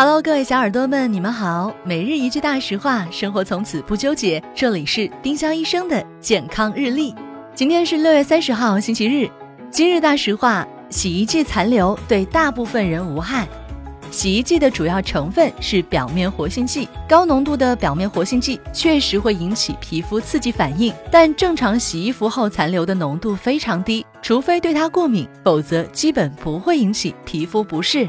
Hello，各位小耳朵们，你们好。每日一句大实话，生活从此不纠结。这里是丁香医生的健康日历。今天是六月三十号，星期日。今日大实话：洗衣剂残留对大部分人无害。洗衣剂的主要成分是表面活性剂，高浓度的表面活性剂确实会引起皮肤刺激反应，但正常洗衣服后残留的浓度非常低，除非对它过敏，否则基本不会引起皮肤不适。